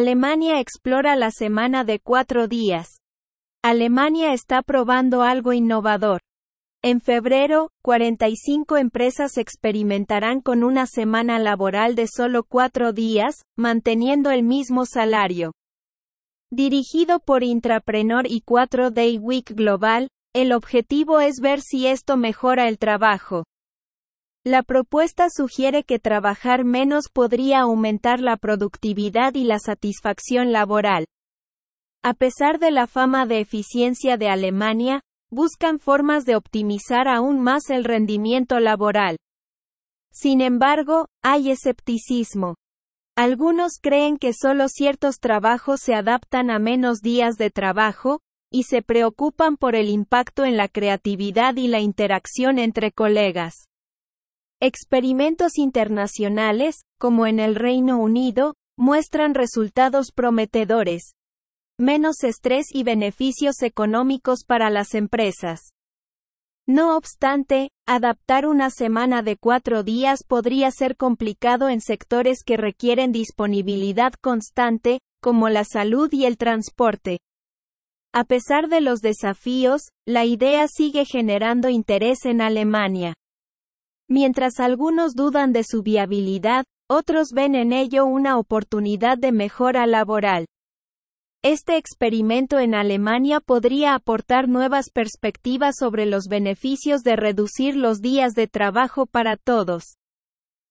Alemania explora la semana de cuatro días. Alemania está probando algo innovador. En febrero, 45 empresas experimentarán con una semana laboral de solo cuatro días, manteniendo el mismo salario. Dirigido por Intrapreneur y 4 Day Week Global, el objetivo es ver si esto mejora el trabajo. La propuesta sugiere que trabajar menos podría aumentar la productividad y la satisfacción laboral. A pesar de la fama de eficiencia de Alemania, buscan formas de optimizar aún más el rendimiento laboral. Sin embargo, hay escepticismo. Algunos creen que solo ciertos trabajos se adaptan a menos días de trabajo, y se preocupan por el impacto en la creatividad y la interacción entre colegas. Experimentos internacionales, como en el Reino Unido, muestran resultados prometedores. Menos estrés y beneficios económicos para las empresas. No obstante, adaptar una semana de cuatro días podría ser complicado en sectores que requieren disponibilidad constante, como la salud y el transporte. A pesar de los desafíos, la idea sigue generando interés en Alemania. Mientras algunos dudan de su viabilidad, otros ven en ello una oportunidad de mejora laboral. Este experimento en Alemania podría aportar nuevas perspectivas sobre los beneficios de reducir los días de trabajo para todos.